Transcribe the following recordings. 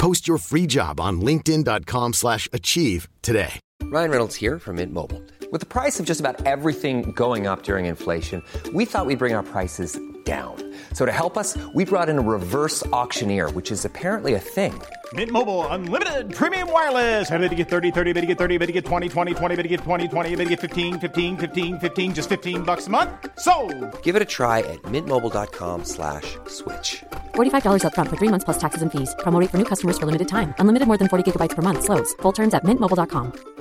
Post your free job on linkedin.com slash achieve today. Ryan Reynolds here from Mint Mobile. With the price of just about everything going up during inflation, we thought we'd bring our prices down. So to help us, we brought in a reverse auctioneer, which is apparently a thing. Mint Mobile unlimited premium wireless. Have to get 30, 30, bit to get 30, bit to get 20, 20, 20, bit to get 20, 20, bit to get 15, 15, 15, 15 just 15 bucks a month. So, Give it a try at mintmobile.com slash switch. $45 upfront for three months plus taxes and fees. Promo for new customers for limited time. Unlimited more than 40 gigabytes per month. Slows. Full terms at mintmobile.com.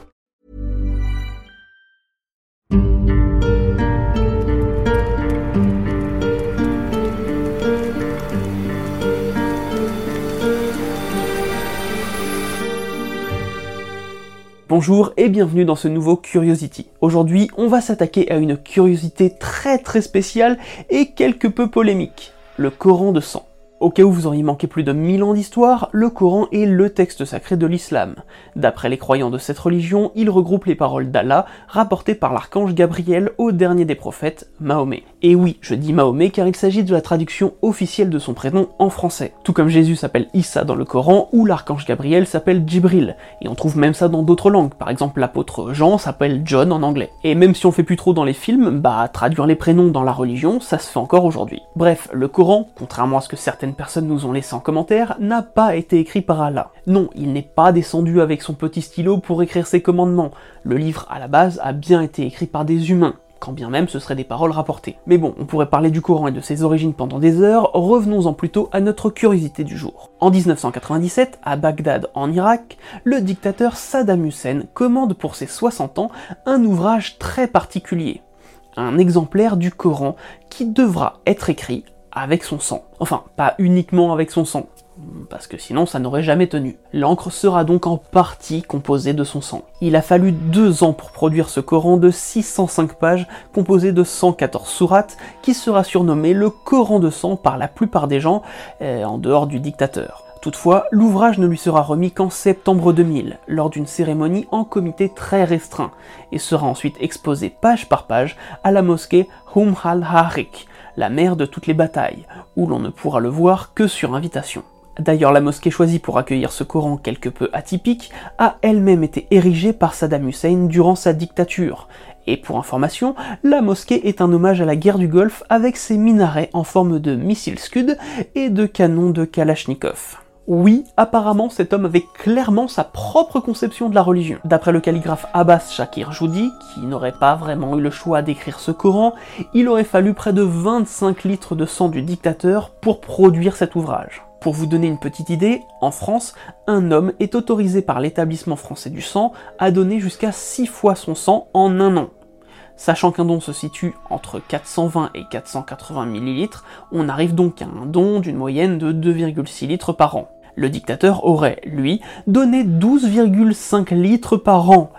Bonjour et bienvenue dans ce nouveau Curiosity. Aujourd'hui, on va s'attaquer à une curiosité très très spéciale et quelque peu polémique, le Coran de sang. Au cas où vous auriez manqué plus de 1000 ans d'histoire, le Coran est le texte sacré de l'islam. D'après les croyants de cette religion, il regroupe les paroles d'Allah rapportées par l'archange Gabriel au dernier des prophètes, Mahomet. Et oui, je dis Mahomet car il s'agit de la traduction officielle de son prénom en français. Tout comme Jésus s'appelle Issa dans le Coran ou l'archange Gabriel s'appelle Djibril. Et on trouve même ça dans d'autres langues, par exemple l'apôtre Jean s'appelle John en anglais. Et même si on fait plus trop dans les films, bah traduire les prénoms dans la religion, ça se fait encore aujourd'hui. Bref, le Coran, contrairement à ce que certaines personnes nous ont laissé en commentaire, n'a pas été écrit par Allah. Non, il n'est pas descendu avec son petit stylo pour écrire ses commandements. Le livre, à la base, a bien été écrit par des humains quand bien même ce seraient des paroles rapportées. Mais bon, on pourrait parler du Coran et de ses origines pendant des heures, revenons-en plutôt à notre curiosité du jour. En 1997, à Bagdad en Irak, le dictateur Saddam Hussein commande pour ses 60 ans un ouvrage très particulier, un exemplaire du Coran qui devra être écrit avec son sang. Enfin, pas uniquement avec son sang, parce que sinon ça n'aurait jamais tenu. L'encre sera donc en partie composée de son sang. Il a fallu deux ans pour produire ce Coran de 605 pages, composé de 114 sourates, qui sera surnommé le Coran de sang par la plupart des gens, euh, en dehors du dictateur. Toutefois, l'ouvrage ne lui sera remis qu'en septembre 2000, lors d'une cérémonie en comité très restreint, et sera ensuite exposé page par page à la mosquée Hum al-Harik, la mère de toutes les batailles, où l'on ne pourra le voir que sur invitation. D'ailleurs, la mosquée choisie pour accueillir ce Coran quelque peu atypique a elle-même été érigée par Saddam Hussein durant sa dictature. Et pour information, la mosquée est un hommage à la guerre du Golfe avec ses minarets en forme de missiles Scud et de canons de Kalachnikov. Oui, apparemment cet homme avait clairement sa propre conception de la religion. D'après le calligraphe Abbas Shakir Joudi, qui n'aurait pas vraiment eu le choix d'écrire ce Coran, il aurait fallu près de 25 litres de sang du dictateur pour produire cet ouvrage. Pour vous donner une petite idée, en France, un homme est autorisé par l'établissement français du sang à donner jusqu'à 6 fois son sang en un an. Sachant qu'un don se situe entre 420 et 480 ml, on arrive donc à un don d'une moyenne de 2,6 litres par an. Le dictateur aurait, lui, donné 12,5 litres par an.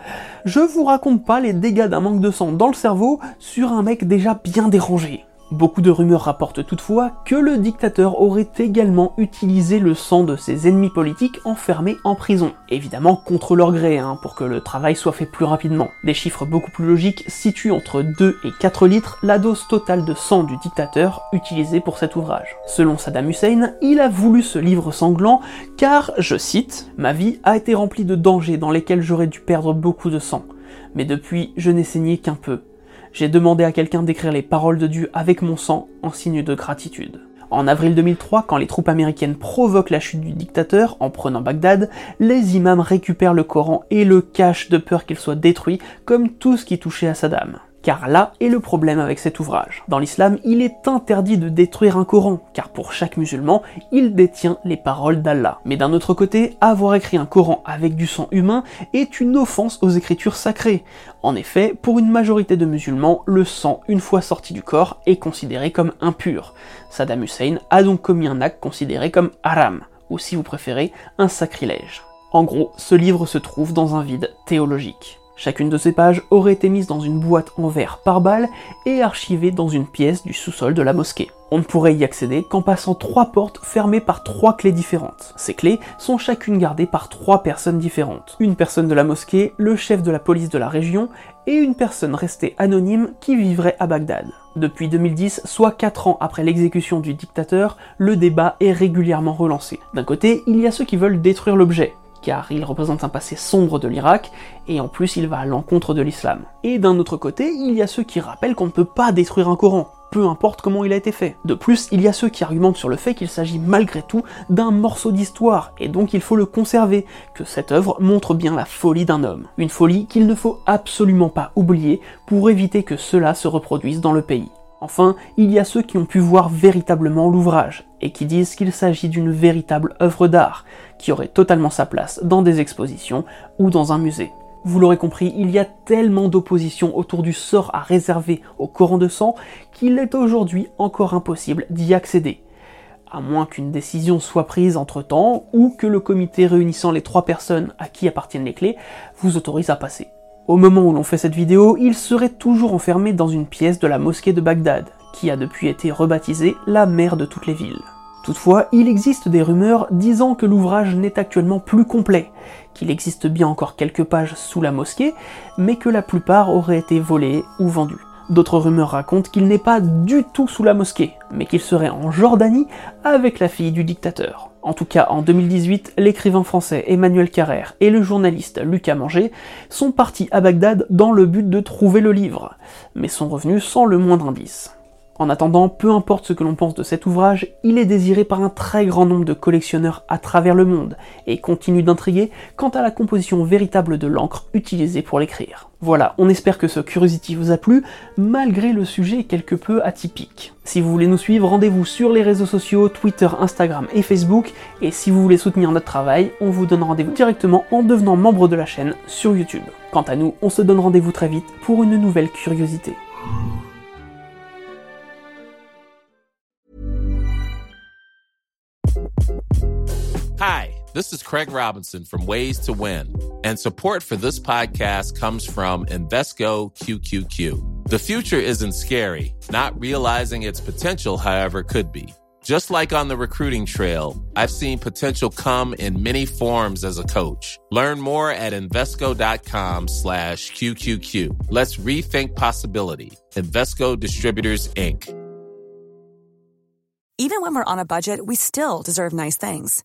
Je vous raconte pas les dégâts d'un manque de sang dans le cerveau sur un mec déjà bien dérangé. Beaucoup de rumeurs rapportent toutefois que le dictateur aurait également utilisé le sang de ses ennemis politiques enfermés en prison, évidemment contre leur gré, hein, pour que le travail soit fait plus rapidement. Des chiffres beaucoup plus logiques situent entre 2 et 4 litres la dose totale de sang du dictateur utilisé pour cet ouvrage. Selon Saddam Hussein, il a voulu ce livre sanglant car, je cite, Ma vie a été remplie de dangers dans lesquels j'aurais dû perdre beaucoup de sang, mais depuis je n'ai saigné qu'un peu j'ai demandé à quelqu'un d'écrire les paroles de Dieu avec mon sang en signe de gratitude. En avril 2003, quand les troupes américaines provoquent la chute du dictateur en prenant Bagdad, les imams récupèrent le Coran et le cachent de peur qu'il soit détruit comme tout ce qui touchait à Saddam. Car là est le problème avec cet ouvrage. Dans l'islam, il est interdit de détruire un Coran, car pour chaque musulman, il détient les paroles d'Allah. Mais d'un autre côté, avoir écrit un Coran avec du sang humain est une offense aux écritures sacrées. En effet, pour une majorité de musulmans, le sang, une fois sorti du corps, est considéré comme impur. Saddam Hussein a donc commis un acte considéré comme haram, ou si vous préférez, un sacrilège. En gros, ce livre se trouve dans un vide théologique. Chacune de ces pages aurait été mise dans une boîte en verre par balle et archivée dans une pièce du sous-sol de la mosquée. On ne pourrait y accéder qu'en passant trois portes fermées par trois clés différentes. Ces clés sont chacune gardées par trois personnes différentes. Une personne de la mosquée, le chef de la police de la région et une personne restée anonyme qui vivrait à Bagdad. Depuis 2010, soit 4 ans après l'exécution du dictateur, le débat est régulièrement relancé. D'un côté, il y a ceux qui veulent détruire l'objet, car il représente un passé sombre de l'Irak, et en plus il va à l'encontre de l'islam. Et d'un autre côté, il y a ceux qui rappellent qu'on ne peut pas détruire un Coran, peu importe comment il a été fait. De plus, il y a ceux qui argumentent sur le fait qu'il s'agit malgré tout d'un morceau d'histoire, et donc il faut le conserver, que cette œuvre montre bien la folie d'un homme. Une folie qu'il ne faut absolument pas oublier pour éviter que cela se reproduise dans le pays. Enfin, il y a ceux qui ont pu voir véritablement l'ouvrage, et qui disent qu'il s'agit d'une véritable œuvre d'art, qui aurait totalement sa place dans des expositions ou dans un musée. Vous l'aurez compris, il y a tellement d'opposition autour du sort à réserver au Coran de sang qu'il est aujourd'hui encore impossible d'y accéder. À moins qu'une décision soit prise entre-temps ou que le comité réunissant les trois personnes à qui appartiennent les clés vous autorise à passer. Au moment où l'on fait cette vidéo, il serait toujours enfermé dans une pièce de la mosquée de Bagdad, qui a depuis été rebaptisée la mère de toutes les villes. Toutefois, il existe des rumeurs disant que l'ouvrage n'est actuellement plus complet, qu'il existe bien encore quelques pages sous la mosquée, mais que la plupart auraient été volées ou vendues. D'autres rumeurs racontent qu'il n'est pas du tout sous la mosquée, mais qu'il serait en Jordanie avec la fille du dictateur. En tout cas, en 2018, l'écrivain français Emmanuel Carrère et le journaliste Lucas Manger sont partis à Bagdad dans le but de trouver le livre, mais sont revenus sans le moindre indice. En attendant, peu importe ce que l'on pense de cet ouvrage, il est désiré par un très grand nombre de collectionneurs à travers le monde, et continue d'intriguer quant à la composition véritable de l'encre utilisée pour l'écrire. Voilà, on espère que ce Curiosity vous a plu, malgré le sujet quelque peu atypique. Si vous voulez nous suivre, rendez-vous sur les réseaux sociaux, Twitter, Instagram et Facebook, et si vous voulez soutenir notre travail, on vous donne rendez-vous directement en devenant membre de la chaîne sur YouTube. Quant à nous, on se donne rendez-vous très vite pour une nouvelle curiosité. Hi, this is Craig Robinson from Ways to Win, and support for this podcast comes from Invesco QQQ. The future isn't scary, not realizing its potential, however, could be. Just like on the recruiting trail, I've seen potential come in many forms as a coach. Learn more at Invesco.com slash QQQ. Let's rethink possibility. Invesco Distributors, Inc. Even when we're on a budget, we still deserve nice things.